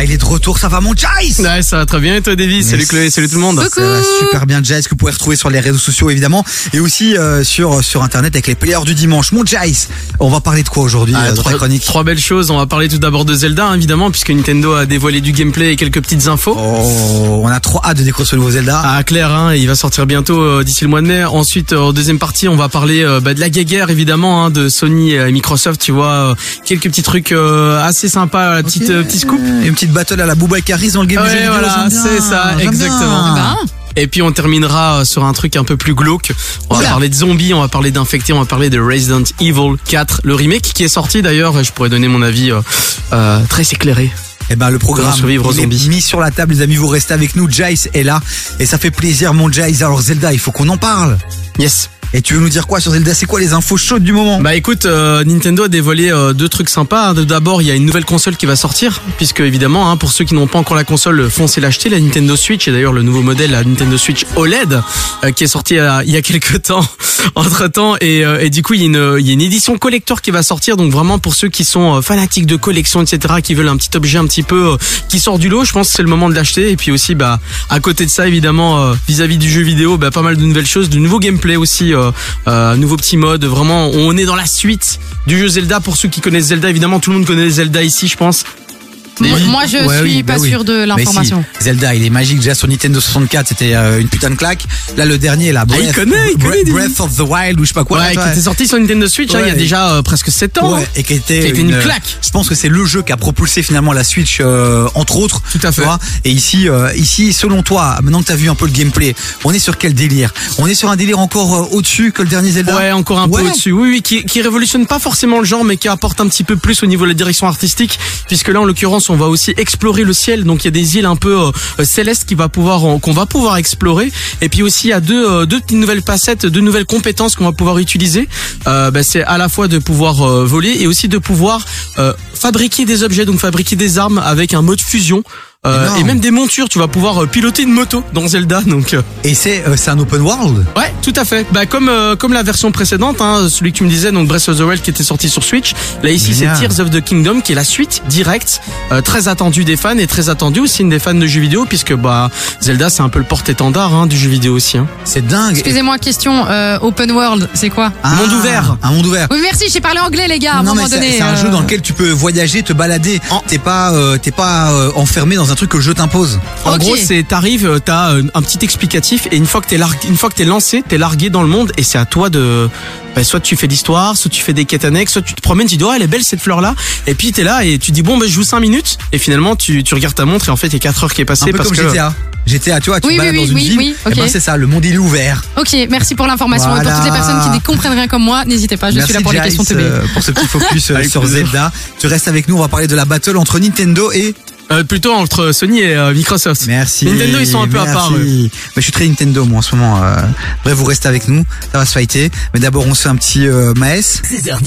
là, il est de retour, ça va mon Jace Ouais, ça va très bien et toi Davy Salut Chloé, salut tout le monde. Ça va super bien Jace que vous pouvez retrouver sur les réseaux sociaux évidemment et aussi euh, sur sur internet avec les players du dimanche. Mon Jace, on va parler de quoi aujourd'hui Ah, euh, trois, chronique trois belles choses. On va parler tout d'abord de Zelda, hein, évidemment, puisque Nintendo a dévoilé du gameplay et quelques petites infos. Oh, on a trop hâte de découvrir ce nouveau Zelda. Ah clair, hein, il va sortir bientôt euh, d'ici le mois de mai. Ensuite, euh, en deuxième partie, on va parler euh, bah, de la guéguerre évidemment hein, de Sony et Microsoft. Tu vois, euh, quelques petits trucs euh, assez sympas, la petite Ok. euh, petit scoop. Et Une petite battle à la Booba et Caris dans le game Ouais, du jeu vidéo, voilà, j'aime bien, c'est ça, exactement. bien. Ben, Et puis on terminera euh, sur un truc un peu plus glauque. On va Oula. parler de zombies, on va parler d'infectés, on va parler de Resident Evil 4, le remake qui est sorti d'ailleurs. et Je pourrais donner mon avis euh, euh, très éclairé. Eh ben le programme survivre il est zombies. mis sur la table les amis, vous restez avec nous. Jace est là et ça fait plaisir mon Jace. Alors Zelda, il faut qu'on en parle. Yes. Et tu veux nous dire quoi sur Zelda? C'est quoi les infos chaudes du moment? Bah écoute, euh, Nintendo a dévoilé euh, deux trucs sympas. hein. D'abord, il y a une nouvelle console qui va sortir, puisque évidemment, hein, pour ceux qui n'ont pas encore la console, foncez l'acheter, la Nintendo Switch, et d'ailleurs le nouveau modèle, la Nintendo Switch OLED, euh, qui est sorti euh, il y a quelques temps, entre temps, et, euh, du coup, il y, a une, y a une édition collector qui va sortir, donc vraiment pour ceux qui sont euh, fanatiques de collection, etc., qui veulent un petit objet un petit peu euh, qui sort du lot, je pense que c'est le moment de l'acheter. Et puis aussi, bah, à côté de ça, évidemment, euh, vis-à-vis du jeu vidéo, bah, pas mal de nouvelles choses, de nouveaux gameplay aussi, euh, euh, nouveau petit mode. Vraiment, on est dans la suite du jeu Zelda. Pour ceux qui connaissent Zelda, évidemment, tout le monde connaît Zelda ici, je pense. Moi, je Ouais, suis oui, pas bah oui. sûre de l'information. si, Zelda, il est magique. Déjà sur Nintendo 64, c'était euh, une putain de claque. Là, le dernier, là, Breath, Ah, il connaît, il Breath- connaît. Breath of the Wild ou je sais pas quoi. ouais, là, qui était sorti sur Nintendo Switch, hein, il y a déjà euh, presque 7 ans. Ouais, hein. et qui était, Qui était une claque. Je pense que c'est le jeu qui a propulsé finalement la Switch, euh, entre autres. Tout à tu fait. vois. Et ici, euh, ici, selon toi, maintenant que t'as vu un peu le gameplay, on est sur quel délire? On est sur un délire encore euh, au-dessus que le dernier Zelda? Ouais, encore un Ouais. peu au-dessus. Oui, oui, qui, qui révolutionne pas forcément le genre, mais qui apporte un petit peu plus au niveau de la direction artistique, puisque là, en l'occurrence, on va aussi explorer le ciel. Donc, il y a des îles un peu euh, célestes euh, qu'on va pouvoir explorer. Et puis aussi, il y a deux, euh, deux nouvelles facettes, deux nouvelles compétences qu'on va pouvoir utiliser. Bah, c'est à la fois de pouvoir voler et aussi de pouvoir fabriquer des objets, donc fabriquer des armes avec un mode fusion. Euh, et même des montures, tu vas pouvoir euh, piloter une moto dans Zelda, donc euh, Et c'est euh, c'est un open world. Ouais, tout à fait. Bah comme euh, comme la version précédente, hein, celui que tu me disais, donc Breath of the Wild qui était sorti sur Switch. Là ici c'est. Tears of the Kingdom qui est la suite directe, euh, très attendue des fans et très attendue aussi des fans de jeux vidéo puisque bah Zelda c'est un peu le porte-étendard hein, du jeu vidéo aussi. Hein. C'est dingue. Excusez-moi, question euh, open world, c'est quoi? Ah, Monde ouvert. Un monde ouvert. Oui, merci, j'ai parlé anglais, les gars, à un non mais moment c'est donné. c'est un euh, jeu dans lequel tu peux voyager, te balader. T'es pas euh, t'es pas euh, enfermé dans un truc que le jeu t'impose. En Ok. gros, c'est t'arrives, euh, t'as euh, un petit explicatif et une fois que t'es largué, une fois que t'es lancé, t'es largué dans le monde et c'est à toi de, bah, soit tu fais l'histoire, soit tu fais des quêtes annexes, soit tu te promènes, tu dis oh elle est belle cette fleur là et puis t'es là et tu dis bon bah je joue 5 minutes et finalement tu, tu regardes ta montre et en fait il y a 4 heures qui est Un passé peu parce comme que GTA. GTA, tu vois, tu Oui, oui, balades oui, dans une oui, ville. oui, Eh ben ok. c'est ça, le monde il est ouvert. Ok, merci pour l'information. Et pour toutes les personnes qui ne comprennent rien comme moi, n'hésitez pas, je Merci suis là pour les Jace, questions TB. euh, pour ce petit focus euh, sur plaisir. Zelda. Tu restes avec nous, on va parler de la battle entre Nintendo et euh, plutôt entre Sony et euh, Microsoft. Merci. Nintendo, ils sont un peu à part. Euh. Bah, je suis très Nintendo, moi, en ce moment. Euh. Bref, vous restez avec nous. Ça va se fighter. Mais d'abord, on se fait un petit euh, Maes. 16h,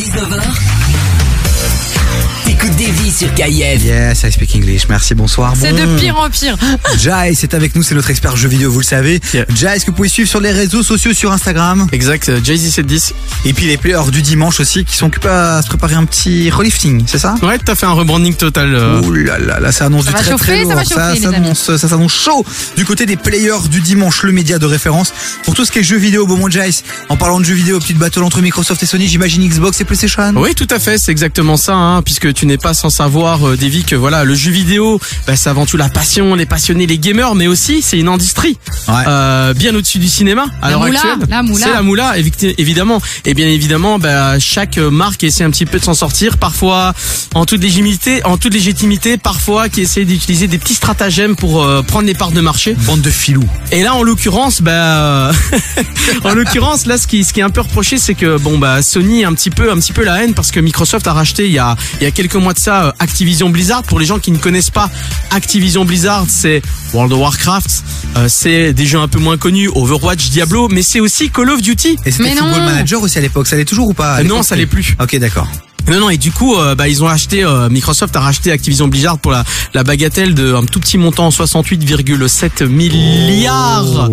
Écoute des sur KIF. Yes, I speak English. Merci, bonsoir. C'est de pire en pire. Jai, c'est avec nous, c'est notre expert jeux vidéo, vous le savez. Yeah. Jai, est-ce que vous pouvez suivre sur les réseaux sociaux, sur Instagram? Exact, euh, jay 710 Et puis les players du dimanche aussi qui sont occupés à se préparer un petit relifting, c'est ça? Ouais, t'as fait un rebranding total. Euh... Ouh là là, ça annonce ça du très très lourd. Ça, annonce, s'annonce chaud du côté des players du dimanche, le média de référence pour tout ce qui est jeux vidéo. Bon, Jai, en parlant de jeux vidéo, petite battle entre Microsoft et Sony, j'imagine Xbox et PlayStation. Oui, tout à fait, c'est exactement ça, hein, puisque tu n'es pas sans savoir, euh, Davy, que voilà, le jeu vidéo, bah, c'est avant tout la passion, les passionnés, les gamers, mais aussi c'est une industrie Ouais. euh, bien au-dessus du cinéma à l'heure moula, actuelle. la moula. C'est la moula, évi- évidemment. Et bien évidemment, bah, chaque marque essaie un petit peu de s'en sortir, parfois en toute légitimité, en toute légitimité, parfois qui essaie d'utiliser des petits stratagèmes pour euh, prendre les parts de marché. Bande de filous. Et là, en l'occurrence, bah, en l'occurrence, là, ce qui, ce qui est un peu reproché, c'est que bon, bah, Sony a un petit peu, un petit peu la haine parce que Microsoft a racheté il y a, il y a quelques mois de ça euh, Activision Blizzard. Pour les gens qui ne connaissent pas Activision Blizzard, c'est World of Warcraft, euh, c'est des jeux un peu moins connus, Overwatch, Diablo, mais c'est aussi Call of Duty. Et c'était Football non. Manager aussi à l'époque, ça l'est toujours ou pas Euh, non, ça l'est plus. Ok, d'accord. Non, non, et du coup, euh, bah, ils ont acheté, euh, Microsoft a racheté Activision Blizzard pour la, la bagatelle de un tout petit montant, 68,7 milliards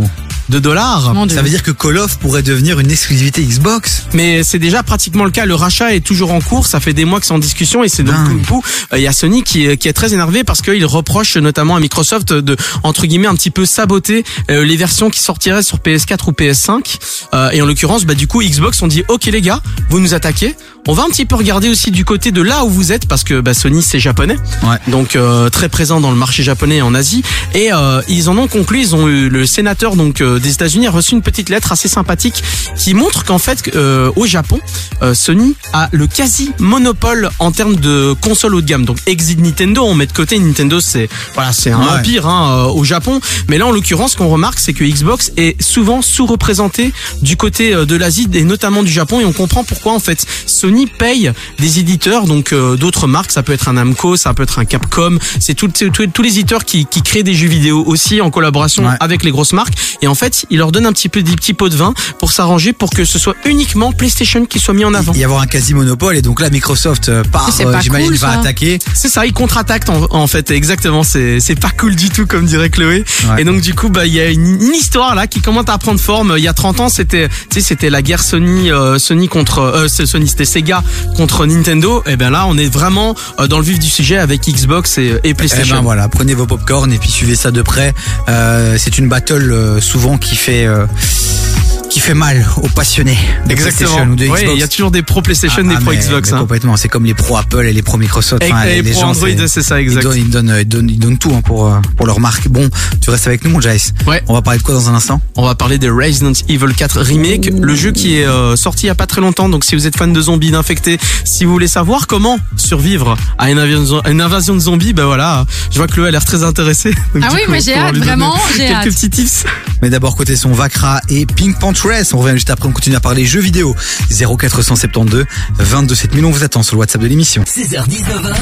de dollars. Mon Dieu. Ça veut dire que Call of pourrait devenir une exclusivité Xbox. Mais c'est déjà pratiquement le cas. Le rachat est toujours en cours. Ça fait des mois que c'est en discussion et c'est donc Dingue. du coup, euh, il y a Sony qui, est- qui est très énervé parce qu'il reproche notamment à Microsoft de entre guillemets un petit peu saboter euh, les versions qui sortiraient sur PS4 ou PS5. Euh, et en l'occurrence, bah du coup, Xbox ont dit OK les gars, vous nous attaquez. On va un petit peu regarder aussi du côté de là où vous êtes parce que bah, Sony c'est japonais, Ouais. donc euh, très présent dans le marché japonais en Asie. Et euh, ils en ont conclu, ils ont eu le sénateur donc euh, des États-Unis a reçu une petite lettre assez sympathique qui montre qu'en fait euh, au Japon, euh, Sony a le quasi monopole en termes de consoles haut de gamme. Donc exit Nintendo, on met de côté Nintendo, c'est voilà, c'est un Ouais. empire hein, euh, au Japon. Mais là en l'occurrence, ce qu'on remarque, c'est que Xbox est souvent sous-représenté du côté de l'Asie et notamment du Japon. Et on comprend pourquoi en fait Sony paye des éditeurs, donc euh, d'autres marques. Ça peut être un Namco, ça peut être un Capcom. C'est tous les éditeurs qui, qui créent des jeux vidéo aussi en collaboration Ouais. avec les grosses marques. Et en fait, ils leur donnent un petit peu des petits pots de vin pour s'arranger pour que ce soit uniquement PlayStation qui soit mis en avant. Il y avoir un quasi monopole et donc là Microsoft euh, part, euh, pas j'imagine, cool, va attaquer. C'est ça, ils contre-attaquent en, en fait, exactement. C'est pas cool du tout, comme dirait Chloé. Ouais. Et donc du coup, bah il y a une, une histoire là qui commence à prendre forme. Il y a 30 ans, c'était, c'était la guerre Sony, euh, Sony contre, euh, Sony, c'était Contre Nintendo. Et ben là, on est vraiment euh, dans le vif du sujet avec Xbox et, et Eh PlayStation. ben voilà, prenez vos popcorn et puis suivez ça de près. Euh, c'est une battle euh, souvent qui fait qui fait mal aux passionnés de Exactement. PlayStation ou de Xbox. il y a toujours des pro PlayStation, Ah, des ah, pro mais- Xbox. mais hein. Complètement, c'est comme les pro Apple et les pro Microsoft. Et, Enfin, et les, les pro gens, Android, c'est- ça, ils exact. donnent, ils, donnent, ils, donnent, ils donnent tout hein, pour, euh, pour leur marque. Bon, tu restes avec nous, mon Jace. Ouais. On va parler de quoi dans un instant? On va parler de Resident Evil 4 Remake, le jeu qui est euh, sorti il y a pas très longtemps. Donc si vous êtes fan de zombies, d'infectés, si vous voulez savoir comment survivre à une invasion, une invasion de zombies, ben voilà, je vois que Chloé a l'air très intéressée. Donc, Ah oui, coup, mais j'ai hâte, vraiment, j'ai Quelques hâte. petits tips. Mais d'abord, côté son Vacra et Pink Pantress. On revient juste après, on continue à parler jeux vidéo. 0472 22 7000, on vous attend sur le WhatsApp de l'émission. 16h19h.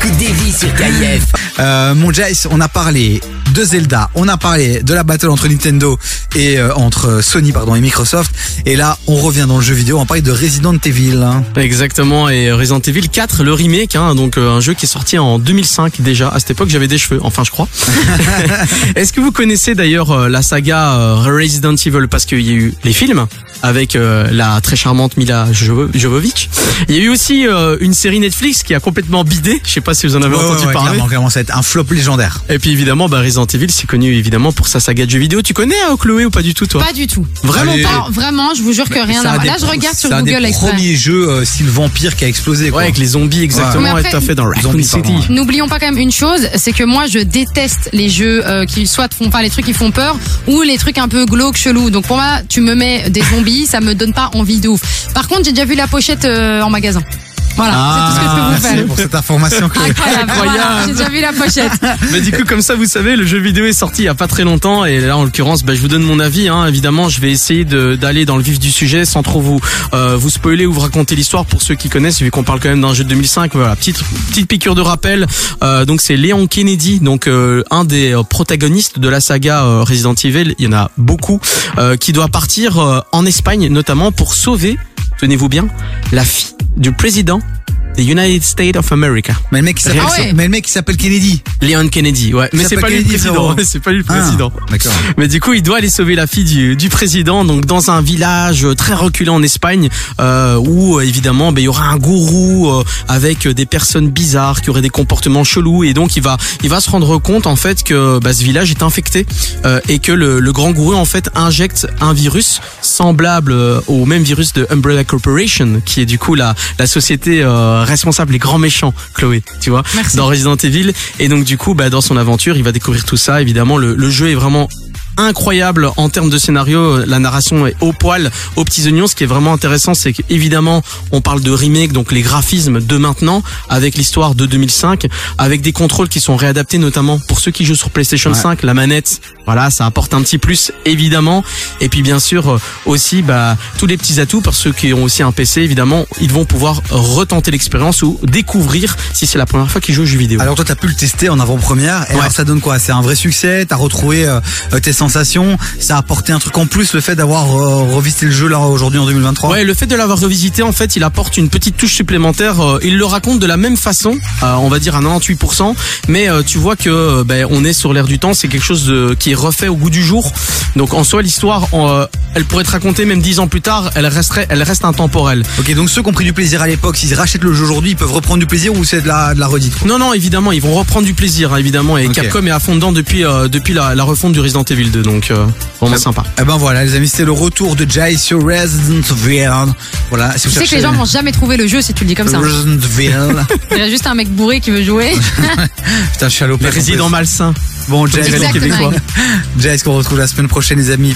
T'écoutes des vies sur KIF. Euh, mon Jace, on a parlé de Zelda, on a parlé de la battle entre Nintendo et euh, entre Sony pardon et Microsoft. Et là, on revient dans le jeu vidéo, on parle de Resident Evil. hein. Exactement, et Resident Evil 4, le remake, hein, donc euh, un jeu qui est sorti en 2005 déjà. À cette époque, j'avais des cheveux, enfin je crois. Est-ce que vous connaissez d'ailleurs euh, la saga euh, Resident Evil? Parce qu'il y a eu les films avec euh, la très charmante Mila Jovo- Jovovich. Il y a eu aussi euh, une série Netflix qui a complètement bidé. Je sais pas si vous en avez Ouais, entendu ouais, parler. clairement, clairement, ça va être un flop légendaire. Et puis évidemment, bah, Resident Evil, c'est connu évidemment pour sa saga de jeux vidéo. Tu connais euh, Chloé ou pas du tout toi? Pas du tout. Vraiment Allez. pas. Alors vraiment, je vous jure que rien voir. des Là, je regarde sur C'est un Google des premiers jeux euh, style vampire qui a explosé. Quoi. Ouais, avec les zombies exactement, Ouais. et tout à fait dans Raccoon City. N'oublions pas quand même une chose, c'est que moi je déteste les jeux euh, qui soit font pas les trucs qui font peur ou les trucs un peu glauques, chelous. Donc pour moi, tu me mets des zombies, ça me donne pas envie de ouf. Par contre, j'ai déjà vu la pochette euh, en magasin. Voilà, c'est tout ce que je peux vous Ah, merci faire. pour cette information. Chloé. Incroyable. Incroyable. voilà, j'ai déjà vu la pochette. Mais du coup, comme ça, vous savez, le jeu vidéo est sorti il y a pas très longtemps et là, en l'occurrence, bah, je vous donne mon avis. Hein. Évidemment, je vais essayer de- d'aller dans le vif du sujet sans trop vous euh, vous spoiler ou vous raconter l'histoire pour ceux qui connaissent, vu qu'on parle quand même d'un jeu de 2005. Voilà, petite petite piqûre de rappel. Euh, donc c'est Léon Kennedy, donc euh, un des euh, protagonistes de la saga euh, Resident Evil. Il y en a beaucoup euh, qui doit partir euh, en Espagne, notamment pour sauver, tenez-vous bien, la fille du président des United States of America. Mais le mec qui s'appelle Ah ouais. mais le mec qui s'appelle Kennedy. Léon Kennedy, ouais. Mais c'est pas lui le président. C'est pas lui le Ah, président. D'accord. Mais du coup, il doit aller sauver la fille du, du président, donc dans un village très reculé en Espagne, euh, où euh, évidemment, ben, il y aura un gourou euh, avec euh, des personnes bizarres qui auraient des comportements chelous, et donc il va, il va se rendre compte en fait que bah, ce village est infecté euh, et que le, le grand gourou en fait injecte un virus semblable euh, au même virus de Umbrella Corporation, qui est du coup la, la société euh, responsable, les grands méchants, Chloé, tu vois, Merci. dans Resident Evil. Et donc du coup, bah, dans son aventure, il va découvrir tout ça. Évidemment, le, le jeu est vraiment incroyable en termes de scénario. La narration est au poil, aux petits oignons. Ce qui est vraiment intéressant, c'est qu'évidemment, on parle de remake, donc les graphismes de maintenant, avec l'histoire de 2005, avec des contrôles qui sont réadaptés, notamment pour ceux qui jouent sur PlayStation Ouais. 5, la manette. Voilà, ça apporte un petit plus, évidemment. Et puis, bien sûr, euh, aussi, bah, tous les petits atouts pour ceux qui ont aussi un PC, évidemment, ils vont pouvoir retenter l'expérience ou découvrir si c'est la première fois qu'ils jouent aux jeux vidéo. Alors toi t'as pu le tester en avant-première. Et Ouais. alors ça donne quoi? C'est un vrai succès? T'as retrouvé euh, tes sensations. Ça a apporté un truc en plus, le fait d'avoir euh, revisité le jeu là aujourd'hui en 2023. Ouais, le fait de l'avoir revisité, en fait, il apporte une petite touche supplémentaire. Euh, Il le raconte de la même façon, euh, on va dire à 98%, mais tu vois que ben, on est sur l'air du temps. C'est quelque chose de- qui est refait au goût du jour. Donc en soi, l'histoire, elle pourrait être racontée même 10 ans plus tard. Elle resterait, elle reste intemporelle. Ok, donc ceux qui ont pris du plaisir à l'époque, s'ils rachètent le jeu aujourd'hui, ils peuvent reprendre du plaisir ou c'est de la, de la redite quoi? Non, non, évidemment, ils vont reprendre du plaisir, hein, évidemment. Et. Capcom est à fond dedans depuis euh, depuis la, la refonte du Resident Evil 2, donc euh, vraiment sympa. Eh ben voilà, les amis, c'était le retour de Jai sur Resident Evil. Voilà, si Tu sais que les gens vont jamais trouver le jeu si tu le dis comme ça. Resident Evil. Il y a juste un mec bourré qui veut jouer. Putain, je suis à résidents malsains. Bon, les Exactement. Québécois. Qu'on retrouve la semaine prochaine, les amis?